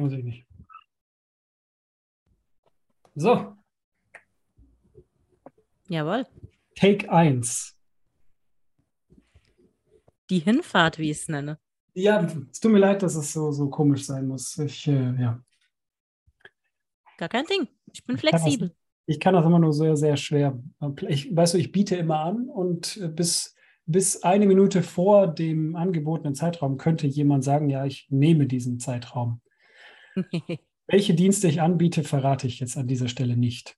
Muss ich nicht. So, Jawohl. Take 1. Die Hinfahrt, wie ich es nenne. Ja, es tut mir leid, dass es so, so komisch sein muss. Ich, äh, ja. Gar kein Ding. Ich bin Ich kann das- flexibel. ich kann das immer nur sehr, sehr schwer. Ich, weißt du, ich biete immer an und äh, bis, bis eine Minute vor dem angebotenen Zeitraum könnte jemand sagen, ja, ich nehme diesen Zeitraum. Welche Dienste ich anbiete, verrate ich jetzt an dieser Stelle nicht.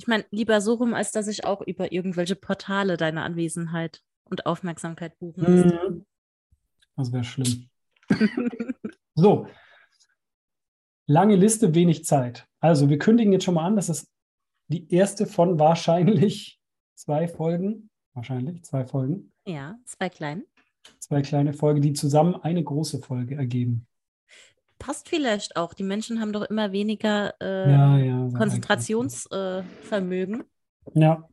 Ich meine, lieber so rum, als dass ich auch über irgendwelche Portale deine Anwesenheit und Aufmerksamkeit buchen müsste. Mhm. Das wäre schlimm. So. Lange Liste, wenig Zeit. Also, wir kündigen jetzt schon mal an, dass es die erste von wahrscheinlich zwei Folgen, wahrscheinlich zwei Folgen, Ja, zwei klein. zwei kleine Folgen, die zusammen eine große Folge ergeben. Passt vielleicht auch. Die Menschen haben doch immer weniger äh, ja, ja. Konzentrationsvermögen. Ja.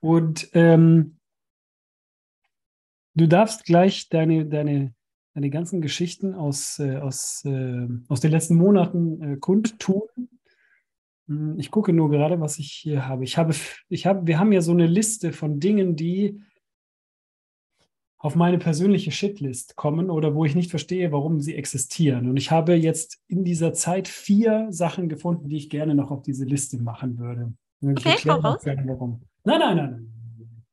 Und ähm, du darfst gleich deine, deine, deine ganzen Geschichten aus, äh, aus, äh, aus den letzten Monaten äh, kundtun. Hm, Ich gucke nur gerade, was ich hier habe. Ich habe, ich habe, wir haben ja so eine Liste von Dingen, die auf meine persönliche Shitlist kommen oder wo ich nicht verstehe, warum sie existieren. Und ich habe jetzt in dieser Zeit vier Sachen gefunden, die ich gerne noch auf diese Liste machen würde. Ich Okay, hau auch raus. gerne, warum. Nein, nein, nein, nein.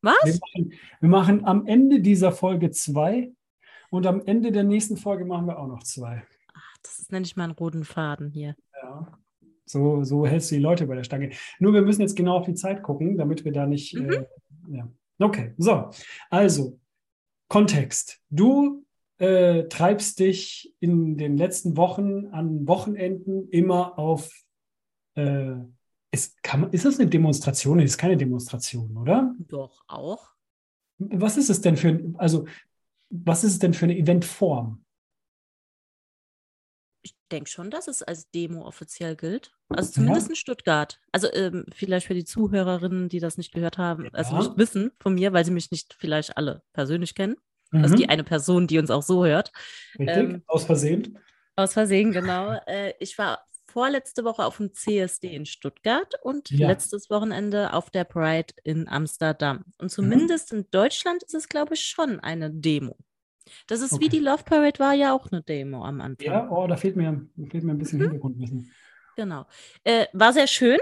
Wir Was? machen, wir machen am Ende dieser Folge zwei und am Ende der nächsten Folge machen wir auch noch zwei. Ach, das nenne ich mal einen roten Faden hier. Ja. So, so hältst du die Leute bei der Stange. Nur wir müssen jetzt genau auf die Zeit gucken, damit wir da nicht. Mhm. Äh, ja. Okay, so. Also, Kontext. Du äh, treibst dich in den letzten Wochen an Wochenenden immer auf. Äh, ist, kann, ist das eine Demonstration? Es ist keine Demonstration, oder? Doch, auch. Was ist es denn für ein, also was ist es denn für eine Eventform? Ich denke schon, dass es als Demo offiziell gilt. Also zumindest in Stuttgart. Also ähm, vielleicht für die Zuhörerinnen, die das nicht gehört haben, also Ja. nicht wissen von mir, weil sie mich nicht vielleicht alle persönlich kennen. Mhm, Also die eine Person, die uns auch so hört. richtig, ähm, aus Versehen. Aus Versehen, genau. Äh, ich war vorletzte Woche auf dem CSD in Stuttgart und Ja. letztes Wochenende auf der Pride in Amsterdam. Mhm. Und zumindest in Deutschland ist es, glaube ich, schon eine Demo. Das ist wie Okay. die Love Parade war ja auch eine Demo am Anfang. Ja, oh, da fehlt mir, fehlt mir ein bisschen Hintergrundwissen. Genau. Äh, war sehr schön.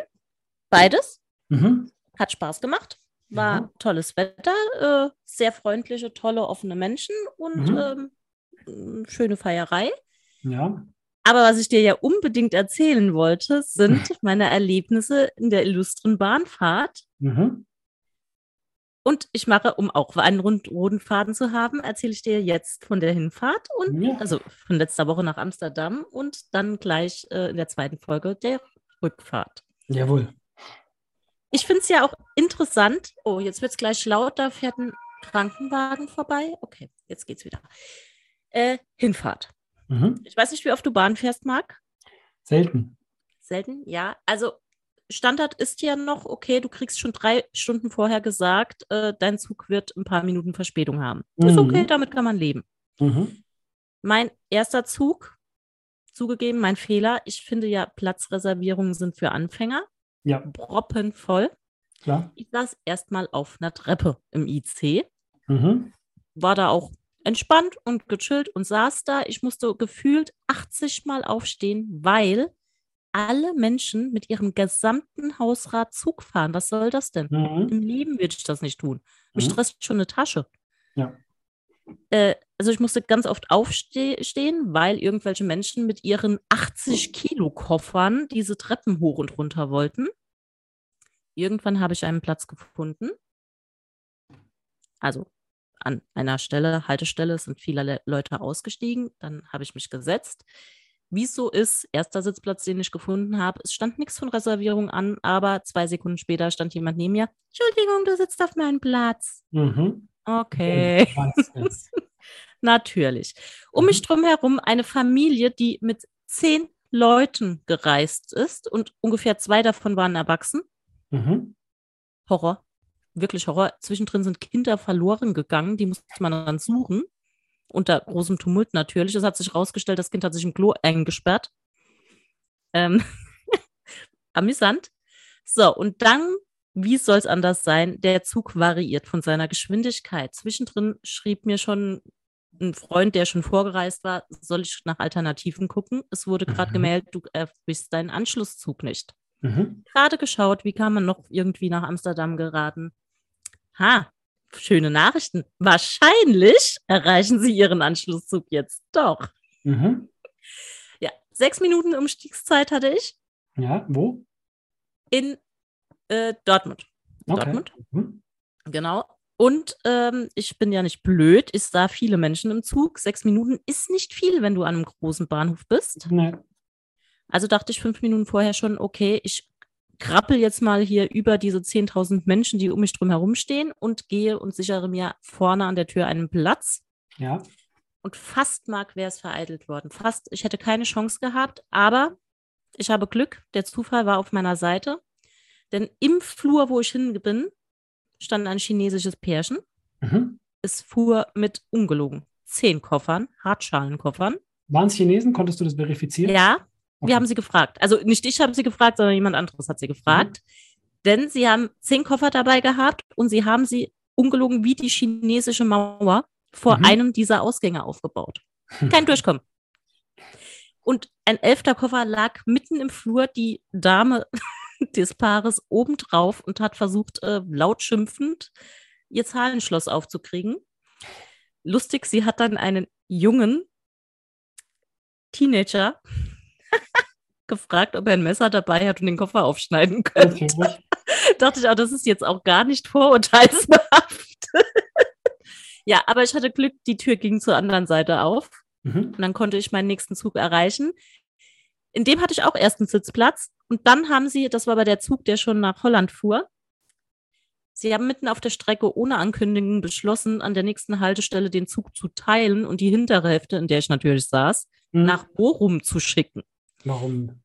Beides. Mhm. Hat Spaß gemacht. War Ja. tolles Wetter, äh, sehr freundliche, tolle, offene Menschen und Mhm. ähm, schöne Feierei. Ja, Aber was ich dir ja unbedingt erzählen wollte, sind meine Erlebnisse in der illustren Bahnfahrt. mhm. Und ich mache, um auch einen roten Faden zu haben, erzähle ich dir jetzt von der Hinfahrt und Ja. also von letzter Woche nach Amsterdam und dann gleich äh, in der zweiten Folge der Rückfahrt. jawohl. Ich finde es ja auch interessant. Oh, jetzt wird es gleich laut, da fährt ein Krankenwagen vorbei. Okay, jetzt geht's wieder. Äh, Hinfahrt. Mhm. Ich weiß nicht, wie oft du Bahn fährst, Marc. Selten. Selten, ja. Also Standard ist ja noch, okay, du kriegst schon drei Stunden vorher gesagt, äh, dein Zug wird ein paar Minuten Verspätung haben. Ist Mhm. okay, damit kann man leben. Mhm. Mein erster Zug, zugegeben, mein Fehler. Ich finde ja, Platzreservierungen sind für Anfänger. Ja, Proppenvoll. klar. Ich saß erstmal auf einer Treppe im IC, Mhm. war da auch entspannt und gechillt und saß da. Ich musste gefühlt 80 Mal aufstehen, weil alle Menschen mit ihrem gesamten Hausrat Zug fahren. Was soll das denn? Mhm. Im Leben würde ich das nicht tun. Mich Mhm. stresst schon eine Tasche. Ja. Äh, also ich musste ganz oft aufstehen, weil irgendwelche Menschen mit ihren 80 Kilo Koffern diese Treppen hoch und runter wollten. Irgendwann habe ich einen Platz gefunden. Also an einer Stelle, Haltestelle, sind viele Le Leute ausgestiegen. Dann habe ich mich gesetzt. Wie es so ist, erster Sitzplatz, den ich gefunden habe, es stand nichts von Reservierung an, aber zwei Sekunden später stand jemand neben mir. Entschuldigung, du sitzt auf meinem Platz. Mhm. Okay, natürlich. Um Mhm. mich drum herum eine Familie, die mit zehn Leuten gereist ist und ungefähr zwei davon waren erwachsen. Mhm. Horror. Wirklich Horror. Zwischendrin sind Kinder verloren gegangen, die musste man dann suchen. Unter großem Tumult natürlich. Es hat sich herausgestellt, das Kind hat sich im Klo eingesperrt. Ähm, amüsant. So, und dann, wie soll es anders sein? Der Zug variiert von seiner Geschwindigkeit. Zwischendrin schrieb mir schon ein Freund, der schon vorgereist war, soll ich nach Alternativen gucken? Es wurde gerade Mhm. gemeldet, du erwischst deinen Anschlusszug nicht. Mhm. Gerade geschaut, wie kann man noch irgendwie nach Amsterdam geraten? Ha, schöne Nachrichten. Wahrscheinlich erreichen Sie Ihren Anschlusszug jetzt doch. Mhm. Ja, sechs Minuten Umstiegszeit hatte ich Ja, wo? in äh, Dortmund. Okay. Dortmund, Mhm. genau. Und ähm, ich bin ja nicht blöd. Ich sah viele Menschen im Zug. Sechs Minuten ist nicht viel, wenn du an einem großen Bahnhof bist. Nee. Also dachte ich fünf Minuten vorher schon, okay, ich krabbel jetzt mal hier über diese 10.000 Menschen, die um mich drum herum stehen und gehe und sichere mir vorne an der Tür einen Platz. Ja. Und fast mag wäre es vereitelt worden. Fast, ich hätte keine Chance gehabt, aber ich habe Glück. Der Zufall war auf meiner Seite. Denn im Flur, wo ich hin bin, stand ein chinesisches Pärchen. Mhm. Es fuhr mit ungelogen zehn Koffern, Hartschalenkoffern. Waren es Chinesen? Konntest du das verifizieren? Ja, wir haben sie gefragt. Also nicht ich habe sie gefragt, sondern jemand anderes hat sie gefragt. Denn sie haben zehn Koffer dabei gehabt und sie haben sie ungelogen wie die chinesische Mauer vor Mhm. einem dieser Ausgänge aufgebaut. Kein Durchkommen. Und ein elfter Koffer lag mitten im Flur, die Dame des Paares obendrauf und hat versucht, äh, laut schimpfend ihr Zahlenschloss aufzukriegen. Lustig, sie hat dann einen jungen Teenager gefragt, ob er ein Messer dabei hat und den Koffer aufschneiden könnte. Natürlich. Dachte ich auch, das ist jetzt auch gar nicht vorurteilsbehaftet. ja, aber ich hatte Glück, die Tür ging zur anderen Seite auf. Mhm. Und dann konnte ich meinen nächsten Zug erreichen. In dem hatte ich auch erst einen Sitzplatz. Und dann haben sie, das war aber der Zug, der schon nach Holland fuhr, sie haben mitten auf der Strecke ohne Ankündigung beschlossen, an der nächsten Haltestelle den Zug zu teilen und die hintere Hälfte, in der ich natürlich saß, Mhm. nach Bochum zu schicken. Warum?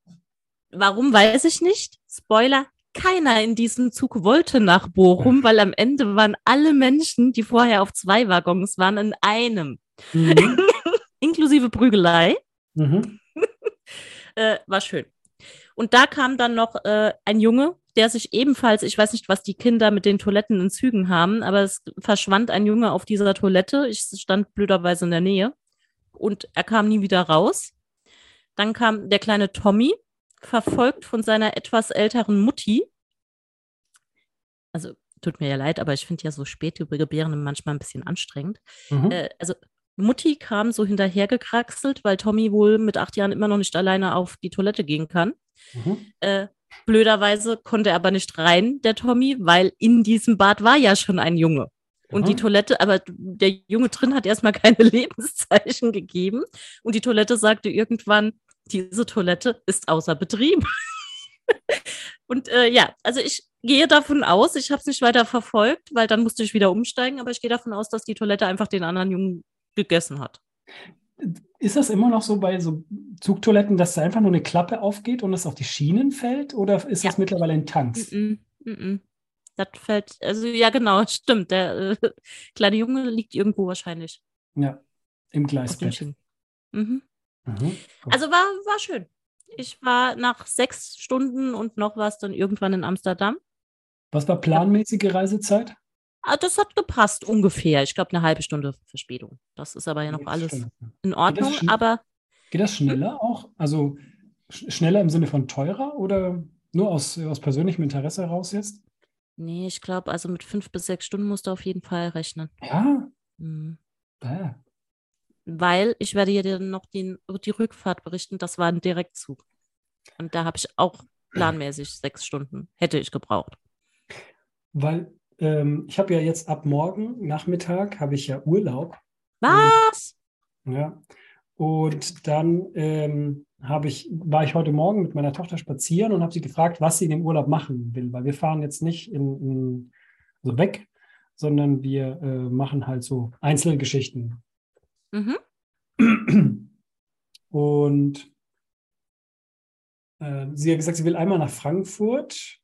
Warum weiß ich nicht. Spoiler, keiner in diesem Zug wollte nach Bochum, weil am Ende waren alle Menschen, die vorher auf zwei Waggons waren, in einem. Mhm. Inklusive Prügelei. Mhm. Äh, war schön. Und da kam dann noch äh, ein Junge, der sich ebenfalls, ich weiß nicht, was die Kinder mit den Toiletten in Zügen haben, aber es verschwand ein Junge auf dieser Toilette. Ich stand blöderweise in der Nähe und er kam nie wieder raus. Dann kam der kleine Tommy, verfolgt von seiner etwas älteren Mutti. Also tut mir ja leid, aber ich finde ja so Spätgebärende manchmal ein bisschen anstrengend. Mhm. Äh, also Mutti kam so hinterhergekraxelt, weil Tommy wohl mit acht Jahren immer noch nicht alleine auf die Toilette gehen kann. Mhm. Äh, blöderweise konnte er aber nicht rein, der Tommy, weil in diesem Bad war ja schon ein Junge. Und die Mhm. Toilette, aber der Junge drin hat erstmal keine Lebenszeichen gegeben. Und die Toilette sagte irgendwann, diese Toilette ist außer Betrieb. Und äh, ja, also ich gehe davon aus, ich habe es nicht weiter verfolgt, weil dann musste ich wieder umsteigen, aber ich gehe davon aus, dass die Toilette einfach den anderen Jungen gegessen hat. Ist das immer noch so bei so Zugtoiletten, dass da einfach nur eine Klappe aufgeht und es auf die Schienen fällt? Oder ist das Ja. mittlerweile in Tanks? Mm -mm, mm das fällt, also ja genau, stimmt. Der äh, kleine Junge liegt irgendwo wahrscheinlich Ja, im Gleisbett. Mhm. Mhm. Also war, war schön. Ich war nach sechs Stunden und noch was dann irgendwann in Amsterdam. Was war planmäßige Reisezeit? Ah, das hat gepasst, ungefähr. Ich glaube, eine halbe Stunde Verspätung. Das ist aber ja noch alles schon. in Ordnung. schn- Aber Geht das schneller auch? Also sch schneller im Sinne von teurer oder nur aus, aus persönlichem Interesse heraus jetzt? nee, ich glaube, also mit fünf bis sechs Stunden musst du auf jeden Fall rechnen. Ja, Mhm. Weil ich werde dir dann noch den, die Rückfahrt berichten. Das war ein Direktzug. Und da habe ich auch planmäßig sechs Stunden. Hätte ich gebraucht. weil ähm, ich habe ja jetzt ab morgen Nachmittag habe ich ja Urlaub. Was? Ja. Und dann ähm, habe ich, war ich heute Morgen mit meiner Tochter spazieren und habe sie gefragt, was sie in dem Urlaub machen will, weil wir fahren jetzt nicht in, in, also weg, sondern wir äh, machen halt so Einzelgeschichten. Mhm. Und äh, sie hat gesagt, sie will einmal nach Frankfurt.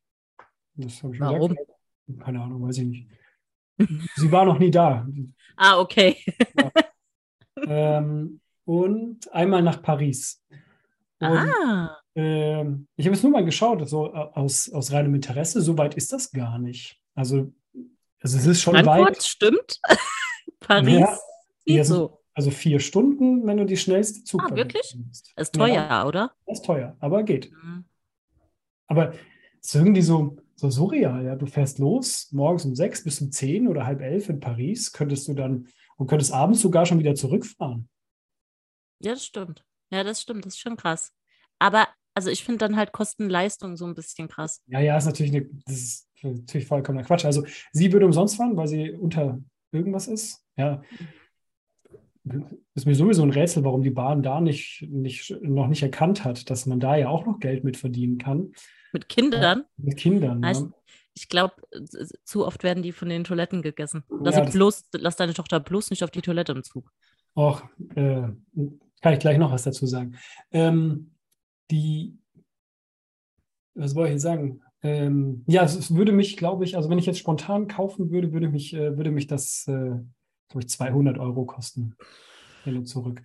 Das habe ich Warum? gesagt. Keine Ahnung, weiß ich nicht. Sie war noch nie da. Ah, okay. ähm, und einmal nach Paris. Und, Ah, ähm, ich habe es nur mal geschaut, so äh, aus, aus reinem Interesse. So weit ist das gar nicht. Also, also es ist schon Frankfurt, weit. stimmt. Paris, Ja, ja, so. Also vier Stunden, wenn du die schnellste Zug Ah, wirklich? nimmst. Ist teuer, Ja, oder? ist teuer, aber geht. Mhm. Aber es ist irgendwie so, so surreal. Ja? Du fährst los, morgens um sechs bis um zehn oder halb elf in Paris, könntest du dann und könntest abends sogar schon wieder zurückfahren. Ja, das stimmt. Ja, das stimmt. Das ist schon krass. Aber, also ich finde dann halt Kosten-Leistung so ein bisschen krass. Ja, ja, ist natürlich, eine, das ist natürlich vollkommener Quatsch. Also sie würde umsonst fahren, weil sie unter irgendwas ist. Ja. Ist mir sowieso ein Rätsel, warum die Bahn da nicht, nicht, noch nicht erkannt hat, dass man da ja auch noch Geld mit verdienen kann. Mit Kindern. Mit Kindern. Heißt, ne? ich glaube, zu oft werden die von den Toiletten gegessen. Lass, Ja, bloß, lass deine Tochter bloß nicht auf die Toilette im Zug. Auch, äh, kann ich gleich noch was dazu sagen. Ähm, die, was wollte ich jetzt sagen? Ähm, ja, es, es würde mich, glaube ich, also wenn ich jetzt spontan kaufen würde, würde mich, äh, würde mich das, äh, glaube ich, 200 Euro kosten. Hin und zurück.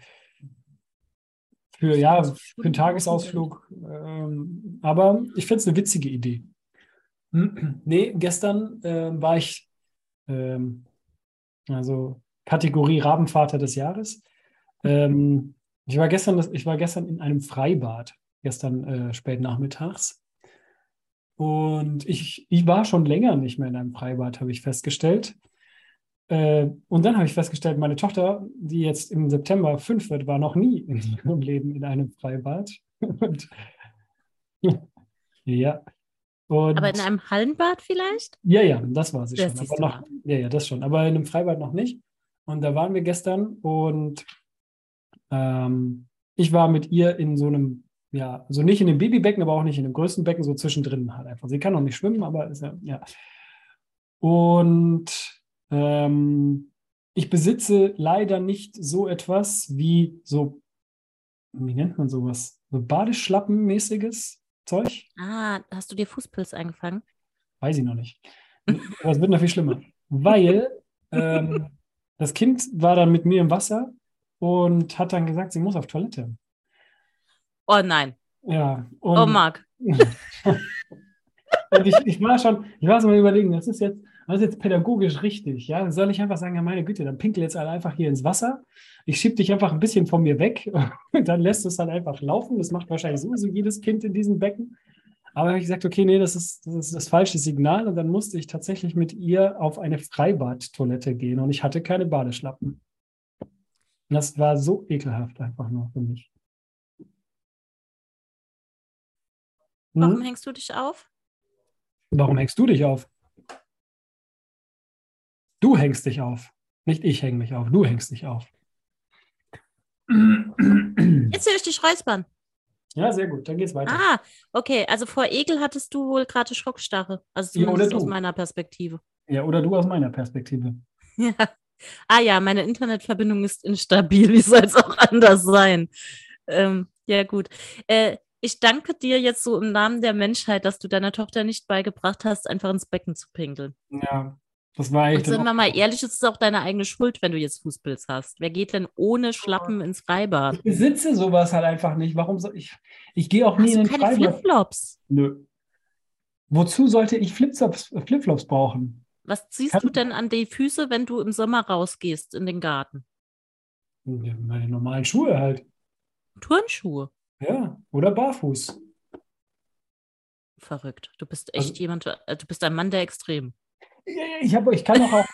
Für, ja, für einen Tagesausflug. Ähm, aber ich finde es eine witzige Idee. Nee, gestern ähm, war ich, ähm, also Kategorie Rabenvater des Jahres. Ähm, ich, war gestern, ich war gestern in einem Freibad, gestern äh, spät nachmittags. Und ich, ich war schon länger nicht mehr in einem Freibad, habe ich festgestellt. Äh, und dann habe ich festgestellt, meine Tochter, die jetzt im September fünf wird, war noch nie in ihrem Leben in einem Freibad. Und, ja. Und, Aber in einem Hallenbad vielleicht? ja, ja, das war sie Das schon. Aber noch, ja, ja, das schon. Aber in einem Freibad noch nicht. Und da waren wir gestern und ähm, ich war mit ihr in so einem, ja, also nicht in dem Babybecken, aber auch nicht in dem größten Becken, so zwischendrin halt einfach. Sie kann noch nicht schwimmen, aber ist ja, ja. Und ähm, ich besitze leider nicht so etwas wie so, wie nennt man sowas? So Badeschlappenmäßiges Zeug? Ah, hast du dir Fußpilz eingefangen? Weiß ich noch nicht. Aber es wird noch viel schlimmer. Weil ähm, das Kind war dann mit mir im Wasser und hat dann gesagt, sie muss auf Toilette. Oh nein. Ja. Und, Oh, Marc. und ich, ich war schon, ich war so mal überlegen, das ist jetzt, das ist jetzt pädagogisch richtig. Ja, soll ich einfach sagen, ja, meine Güte, dann pinkel jetzt alle einfach hier ins Wasser. Ich schieb dich einfach ein bisschen von mir weg und dann lässt es dann einfach laufen. Das macht wahrscheinlich sowieso jedes Kind in diesem Becken. Aber habe ich gesagt, okay, nee, das ist, das ist das falsche Signal. Und dann musste ich tatsächlich mit ihr auf eine Freibadtoilette gehen und ich hatte keine Badeschlappen. Und das war so ekelhaft einfach nur für mich. Warum Hm? hängst du dich auf? Warum hängst du dich auf? Du hängst dich auf. Nicht ich hänge mich auf, du hängst dich auf. Jetzt höre ich dich räuspern. Ja, sehr gut, dann geht's weiter. Ah, okay. Also vor Ekel hattest du wohl gerade Schockstarre. Also Ja, oder zumindest aus du. meiner Perspektive. Ja, oder du aus meiner Perspektive. Ja. Ah ja, meine Internetverbindung ist instabil. Wie soll es auch anders sein? Ähm, ja, gut. Äh, ich danke dir jetzt so im Namen der Menschheit, dass du deiner Tochter nicht beigebracht hast, einfach ins Becken zu pinkeln. Ja, das war Und echt. sind wir mal ehrlich, es ist auch deine eigene Schuld, wenn du jetzt Fußpilz hast. Wer geht denn ohne Schlappen ins Freibad? Ich besitze sowas halt einfach nicht. Warum soll ich? Ich gehe auch nie Hast in den keine Freibad. Flipflops? Nö. Wozu sollte ich Flipflops, Flipflops brauchen? Was ziehst Kann- du denn an die Füße, wenn du im Sommer rausgehst in den Garten? Meine normalen Schuhe halt. Turnschuhe. Ja, oder barfuß. Verrückt. Du bist echt Also- jemand, äh, du bist ein Mann der Extremen. Ich, hab, ich kann doch auch.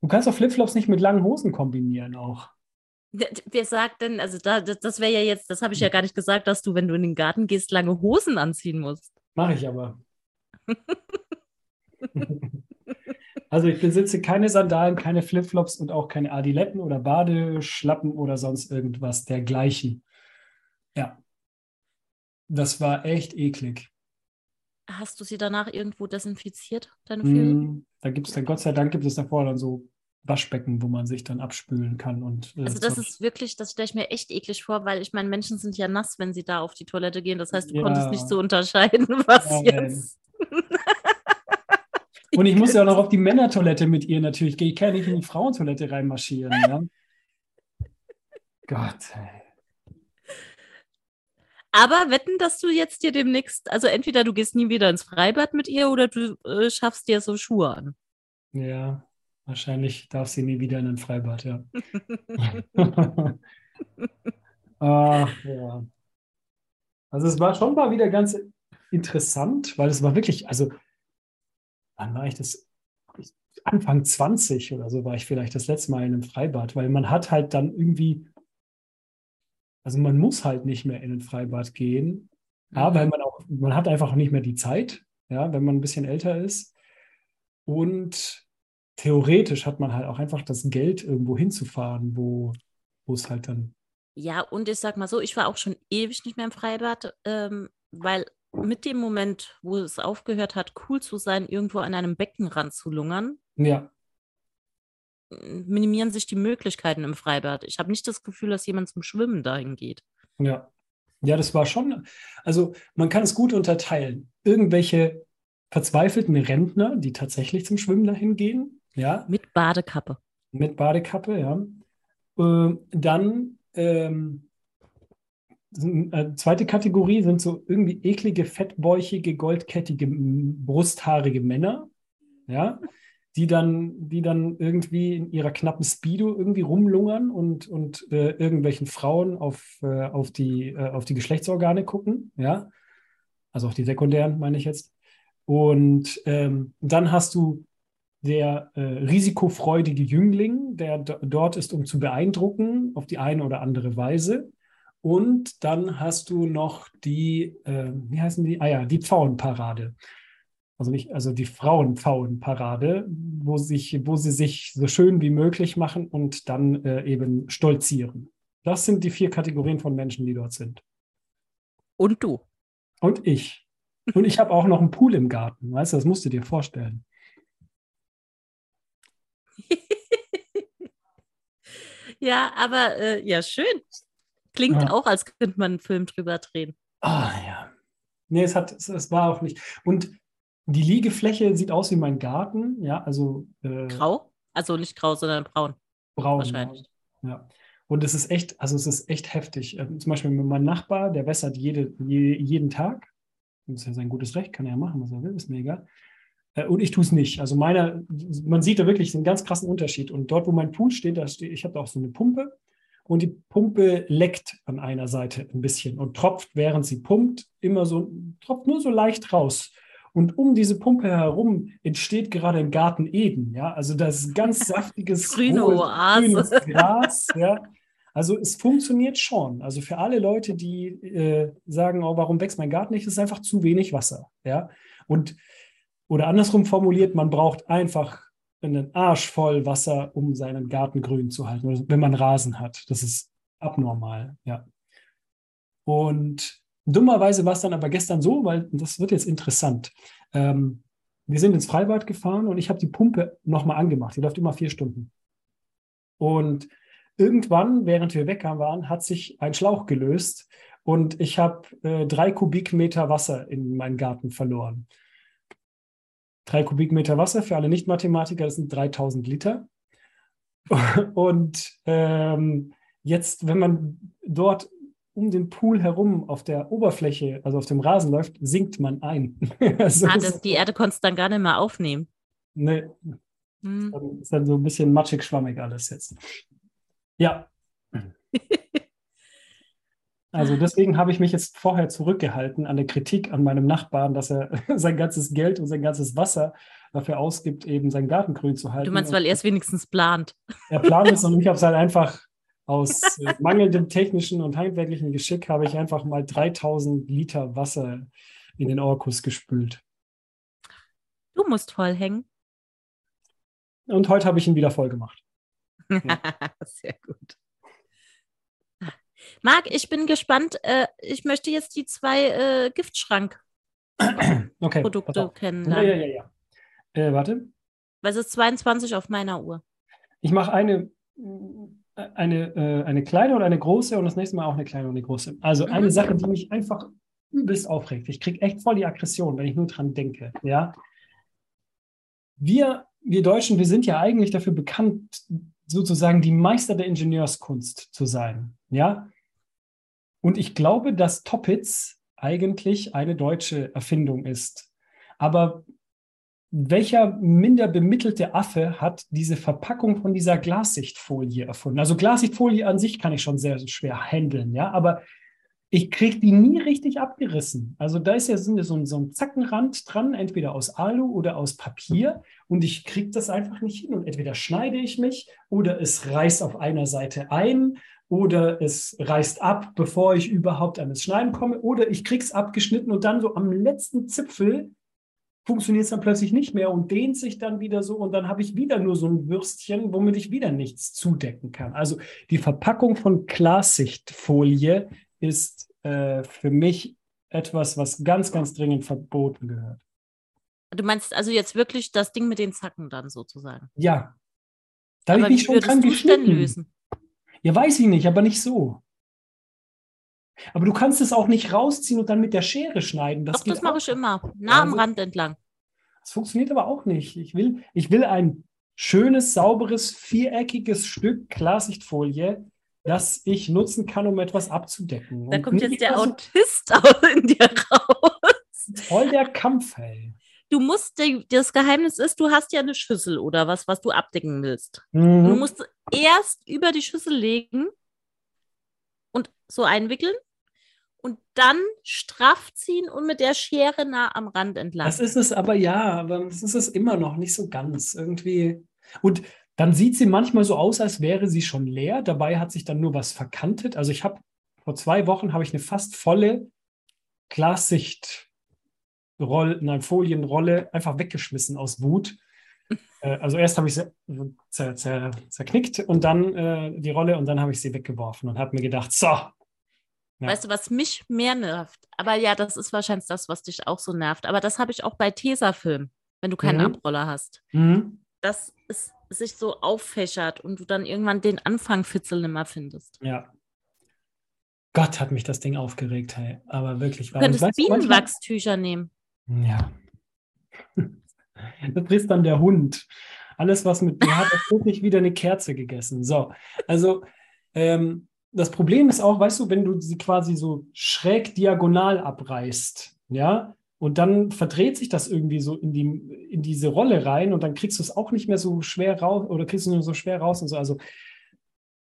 Du kannst doch Flipflops nicht mit langen Hosen kombinieren auch. Wer sagt denn, also da, das, das wäre ja jetzt, das habe ich ja gar nicht gesagt, dass du, wenn du in den Garten gehst, lange Hosen anziehen musst. Mache ich aber. Also ich besitze keine Sandalen, keine Flipflops und auch keine Adiletten oder Badeschlappen oder sonst irgendwas dergleichen. Ja. Das war echt eklig. Hast du sie danach irgendwo desinfiziert, deine Füße? Mm, Da gibt es dann, Gott sei Dank gibt es davor dann so Waschbecken, wo man sich dann abspülen kann. Und, äh, Also das Zeug. ist wirklich, das stelle ich mir echt eklig vor, weil ich meine, Menschen sind ja nass, wenn sie da auf die Toilette gehen. Das heißt, du Ja. konntest nicht so unterscheiden, was Nein. jetzt. Und ich muss ja auch noch auf die Männertoilette mit ihr natürlich gehen. Ich kann nicht in die Frauentoilette reinmarschieren. Ja? Gott. Ey. Aber wetten, dass du jetzt dir demnächst, also entweder du gehst nie wieder ins Freibad mit ihr oder du äh, schaffst dir so Schuhe an. Ja, wahrscheinlich darf sie nie wieder in ein Freibad, ja. Ach, ja. Also es war schon mal wieder ganz interessant, weil es war wirklich, also wann war ich das? Anfang 20 oder so war ich vielleicht das letzte Mal in einem Freibad, weil man hat halt dann irgendwie, also man muss halt nicht mehr in ein Freibad gehen, aber weil man auch, man hat einfach nicht mehr die Zeit, ja, wenn man ein bisschen älter ist. Und theoretisch hat man halt auch einfach das Geld, irgendwo hinzufahren, wo, wo es halt dann. Ja, und ich sag mal so, ich war auch schon ewig nicht mehr im Freibad, ähm, weil mit dem Moment, wo es aufgehört hat, cool zu sein, irgendwo an einem Beckenrand zu lungern, Ja, minimieren sich die Möglichkeiten im Freibad. Ich habe nicht das Gefühl, dass jemand zum Schwimmen dahin geht. ja. Ja, das war schon, also man kann es gut unterteilen. Irgendwelche verzweifelten Rentner, die tatsächlich zum Schwimmen dahin gehen, ja, Mit Badekappe. mit Badekappe, ja. Äh, dann ähm, äh, zweite Kategorie sind so irgendwie eklige, fettbäuchige, goldkettige, brusthaarige Männer, ja, die dann, die dann irgendwie in ihrer knappen Speedo irgendwie rumlungern und, und äh, irgendwelchen Frauen auf, äh, auf, die, äh, auf die Geschlechtsorgane gucken, ja. Also auf die sekundären, meine ich jetzt. Und ähm, dann hast du der äh, risikofreudige Jüngling, der do- dort ist, um zu beeindrucken, auf die eine oder andere Weise. Und dann hast du noch die, äh, wie heißen die? Ah ja, die Pfauenparade. Also nicht, also die Frauenpfauenparade, wo sich, wo sie sich so schön wie möglich machen und dann äh, eben stolzieren. Das sind die vier Kategorien von Menschen, die dort sind. Und du. Und ich. Und ich habe auch noch einen Pool im Garten, weißt du, das musst du dir vorstellen. Ja, aber äh, ja, schön. Klingt Ja. auch, als könnte man einen Film drüber drehen. Ah ja. Nee, es hat, es, es war auch nicht. Und die Liegefläche sieht aus wie mein Garten, ja, also äh, Grau? Also nicht grau, sondern braun. braun. wahrscheinlich. Ja. Und es ist echt, also es ist echt heftig. Ähm, zum Beispiel mein Nachbar, der wässert jede, je, jeden Tag. Das ist ja sein gutes Recht, kann er ja machen, was er will, ist mir egal. Äh, Und ich tue es nicht. Also meiner, man sieht da wirklich einen ganz krassen Unterschied. Und dort, wo mein Pool steht, da steht, ich habe da auch so eine Pumpe und die Pumpe leckt an einer Seite ein bisschen und tropft, während sie pumpt, immer so, tropft nur so leicht raus. Und um diese Pumpe herum entsteht gerade ein Garten Eden, ja. Also das ist ganz saftiges Grüne hohes, grünes Gras, ja. Also es funktioniert schon. Also für alle Leute, die äh, sagen, oh, warum wächst mein Garten nicht, ist einfach zu wenig Wasser, ja. Und oder andersrum formuliert, man braucht einfach einen Arsch voll Wasser, um seinen Garten grün zu halten, wenn man Rasen hat. Das ist abnormal, ja. Und dummerweise war es dann aber gestern so, weil das wird jetzt interessant. Ähm, wir sind ins Freibad gefahren und ich habe die Pumpe nochmal angemacht. Die läuft immer vier Stunden. Und irgendwann, während wir weg waren, hat sich ein Schlauch gelöst und ich habe äh, drei Kubikmeter Wasser in meinen Garten verloren. Drei Kubikmeter Wasser für alle Nicht-Mathematiker, das sind 3000 Liter. Und ähm, jetzt, wenn man dort um den Pool herum auf der Oberfläche, also auf dem Rasen läuft, sinkt man ein. also Ah, das, die Erde konntest du dann gar nicht mehr aufnehmen. ne, Hm. dann ist dann so ein bisschen matschig, schwammig alles jetzt. Ja. Also deswegen habe ich mich jetzt vorher zurückgehalten an der Kritik an meinem Nachbarn, dass er sein ganzes Geld und sein ganzes Wasser dafür ausgibt, eben seinen Garten grün zu halten. Du meinst, weil er es wenigstens plant. er plant es und ich habe es halt einfach aus äh, mangelndem technischen und handwerklichen Geschick habe ich einfach mal 3000 Liter Wasser in den Orkus gespült. Du musst voll hängen. Und heute habe ich ihn wieder voll gemacht. Sehr gut. Marc, ich bin gespannt. Äh, ich möchte jetzt die zwei äh, Giftschrank-Produkte Okay. auf. Ja, kennenlernen. ja, ja, ja. Äh, warte. Weil es ist 22 auf meiner Uhr. Ich mache eine, eine, äh, eine kleine und eine große und das nächste Mal auch eine kleine und eine große. Also eine Mhm. Sache, die mich einfach übelst aufregt. Ich kriege echt voll die Aggression, wenn ich nur dran denke. Ja? Wir, wir Deutschen, wir sind ja eigentlich dafür bekannt, sozusagen die Meister der Ingenieurskunst zu sein. Ja. Und ich glaube, dass Toppitz eigentlich eine deutsche Erfindung ist. Aber welcher minder bemittelte Affe hat diese Verpackung von dieser Glassichtfolie erfunden? Also Glassichtfolie an sich kann ich schon sehr schwer handeln, ja, aber ich kriege die nie richtig abgerissen. Also da ist ja so, ein, so ein Zackenrand dran, entweder aus Alu oder aus Papier und ich kriege das einfach nicht hin. Und entweder schneide ich mich oder es reißt auf einer Seite ein oder es reißt ab, bevor ich überhaupt an das Schneiden komme oder ich kriege es abgeschnitten und dann so am letzten Zipfel funktioniert es dann plötzlich nicht mehr und dehnt sich dann wieder so und dann habe ich wieder nur so ein Würstchen, womit ich wieder nichts zudecken kann. Also die Verpackung von Klarsichtfolie ist äh, für mich etwas, was ganz, ganz dringend verboten gehört. Du meinst also jetzt wirklich das Ding mit den Zacken dann sozusagen? Ja. Da habe ich mich schon dran geschnitten. lösen? Ja, weiß ich nicht, aber nicht so. Aber du kannst es auch nicht rausziehen und dann mit der Schere schneiden. Das Doch, das mache ich immer. Nah am Rand entlang. Das funktioniert aber auch nicht. Ich will, ich will ein schönes, sauberes, viereckiges Stück Klarsichtfolie, das ich nutzen kann, um etwas abzudecken. Da kommt jetzt der Autist in dir raus. Voll der Kampf, ey. Du musst, das Geheimnis ist, du hast ja eine Schüssel oder was, was du abdecken willst. Mhm. Du musst erst über die Schüssel legen und so einwickeln und dann straff ziehen und mit der Schere nah am Rand entlang. Das ist es aber ja, aber das ist es immer noch nicht so ganz irgendwie. Und dann sieht sie manchmal so aus, als wäre sie schon leer. Dabei hat sich dann nur was verkantet. Also ich habe vor zwei Wochen habe ich eine fast volle Glassicht nein, Folienrolle einfach weggeschmissen aus Wut. Äh, also erst habe ich sie zer, zer, zerknickt und dann äh, die Rolle und dann habe ich sie weggeworfen und habe mir gedacht, so, ja. Weißt du, was mich mehr nervt? Aber ja, das ist wahrscheinlich das, was dich auch so nervt. Aber das habe ich auch bei Tesafilm, wenn du keinen mhm. Abroller hast. Mhm. Dass es sich so auffächert und du dann irgendwann den Anfang Fitzel nimmer findest. Ja. Gott hat mich das Ding aufgeregt, hey. Aber wirklich. Du könntest weißt, Bienenwachstücher nehmen. Ja. Das frisst dann der Hund. Alles, was mit mir hat, ist wirklich wieder eine Kerze gegessen. So, also ähm, das Problem ist auch, weißt du, wenn du sie quasi so schräg diagonal abreißt, ja, und dann verdreht sich das irgendwie so in, die, in diese Rolle rein und dann kriegst du es auch nicht mehr so schwer raus oder kriegst du nur so schwer raus und so. Also,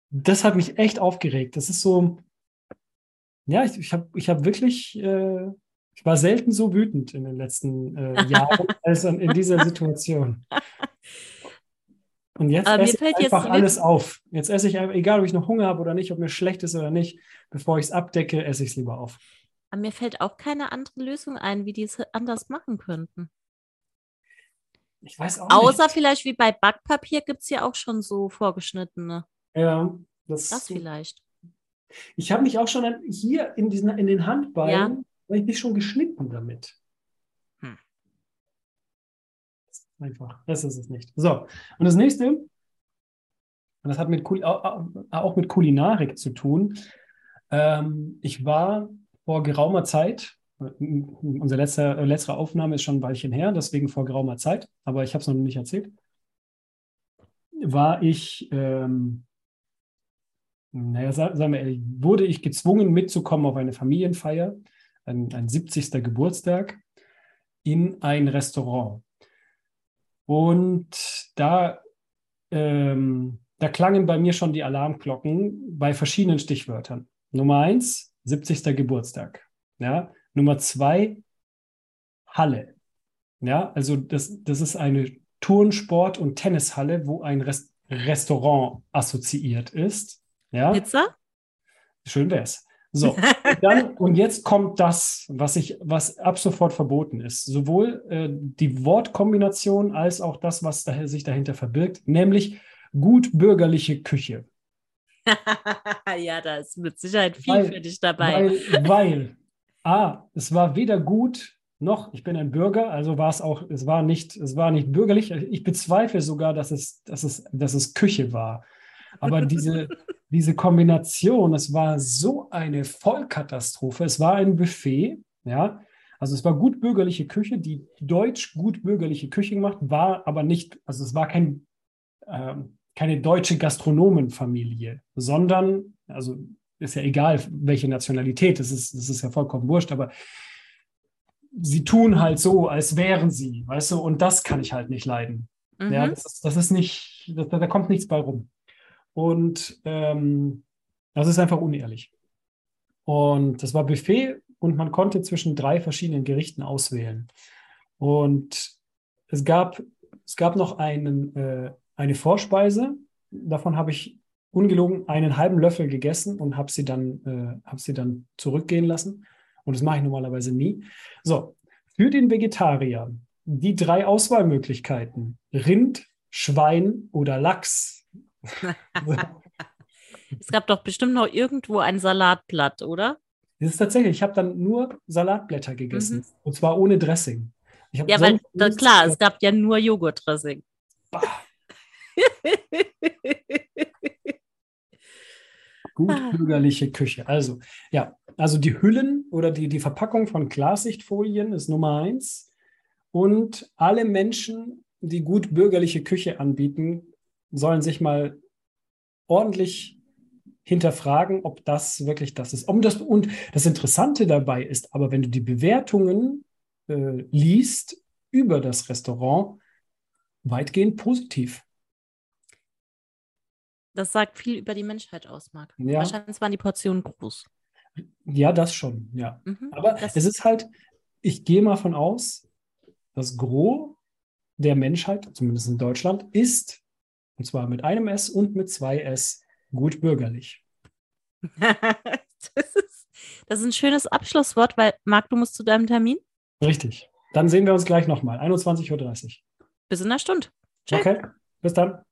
das hat mich echt aufgeregt. Das ist so, ja, ich, ich habe ich hab wirklich, äh, ich war selten so wütend in den letzten äh, Jahren als in dieser Situation. Und jetzt Aber esse ich einfach alles auf. Jetzt esse ich einfach, egal ob ich noch Hunger habe oder nicht, ob mir schlecht ist oder nicht, bevor ich es abdecke, esse ich es lieber auf. Aber mir fällt auch keine andere Lösung ein, wie die es anders machen könnten. Ich weiß auch Außer nicht. vielleicht wie bei Backpapier gibt es ja auch schon so vorgeschnittene. Ja, das, das vielleicht. Ich habe mich auch schon hier in, diesen, in den Handballen, ja. habe ich mich schon geschnitten damit. Einfach. Das ist es nicht. So, und das nächste, und das hat mit, auch mit Kulinarik zu tun. Ähm, ich war vor geraumer Zeit, unsere letzte, letzte Aufnahme ist schon ein Weilchen her, deswegen vor geraumer Zeit, aber ich habe es noch nicht erzählt, war ich, ähm, naja, sagen wir ehrlich, wurde ich gezwungen mitzukommen auf eine Familienfeier, ein, ein 70. Geburtstag, in ein Restaurant. Und da, ähm, da klangen bei mir schon die Alarmglocken bei verschiedenen Stichwörtern. Nummer eins, 70. Geburtstag. Ja? Nummer zwei, Halle. Ja, also das, das ist eine Turnsport- und Tennishalle, wo ein Rest Restaurant assoziiert ist. Ja? Pizza? Schön wär's. So, dann, und jetzt kommt das, was, ich, was ab sofort verboten ist. Sowohl äh, die Wortkombination als auch das, was da, sich dahinter verbirgt, nämlich gut bürgerliche Küche. ja, da ist mit Sicherheit viel weil, für dich dabei. Weil, weil, A, es war weder gut noch, ich bin ein Bürger, also war es auch, es war nicht, es war nicht bürgerlich. Ich bezweifle sogar, dass es, dass es, dass es Küche war. Aber diese, diese Kombination, es war so eine Vollkatastrophe. Es war ein Buffet, ja. Also es war gut bürgerliche Küche, die deutsch gut bürgerliche Küche gemacht, war aber nicht, also es war kein, äh, keine deutsche Gastronomenfamilie, sondern, also ist ja egal, welche Nationalität, das ist, das ist ja vollkommen wurscht, aber sie tun halt so, als wären sie, weißt du, und das kann ich halt nicht leiden. Mhm. Ja, das ist, das ist nicht, das, da kommt nichts bei rum. Und ähm, das ist einfach unehrlich. Und das war Buffet und man konnte zwischen drei verschiedenen Gerichten auswählen. Und es gab, es gab noch einen, äh, eine Vorspeise. Davon habe ich ungelogen einen halben Löffel gegessen und habe sie, dann, äh, hab sie dann zurückgehen lassen. Und das mache ich normalerweise nie. So, für den Vegetarier die drei Auswahlmöglichkeiten: Rind, Schwein oder Lachs. Es gab doch bestimmt noch irgendwo ein Salatblatt, oder? Das ist tatsächlich, ich habe dann nur Salatblätter gegessen. Mhm. Und zwar ohne Dressing. ja, weil klar, es gab ja nur Joghurtdressing. Gutbürgerliche Küche. Also, ja, also die Hüllen oder die, die Verpackung von Klarsichtfolien ist Nummer eins. Und alle Menschen, die gut bürgerliche Küche anbieten, sollen sich mal ordentlich hinterfragen, ob das wirklich das ist. Und das, und das Interessante dabei ist aber, wenn du die Bewertungen äh, liest über das Restaurant, weitgehend positiv. Das sagt viel über die Menschheit aus, Marc. Ja. Wahrscheinlich waren die Portionen groß. Ja, das schon, ja. Mhm, Aber es ist halt, ich gehe mal von aus, das Gros der Menschheit, zumindest in Deutschland, ist, und zwar mit einem S und mit zwei S, gut bürgerlich. das, ist, das ist ein schönes Abschlusswort, weil, Marc, du musst zu deinem Termin. Richtig. Dann sehen wir uns gleich nochmal, 21.30 Uhr. Bis in einer Stunde. Tschüss. Okay, bis dann.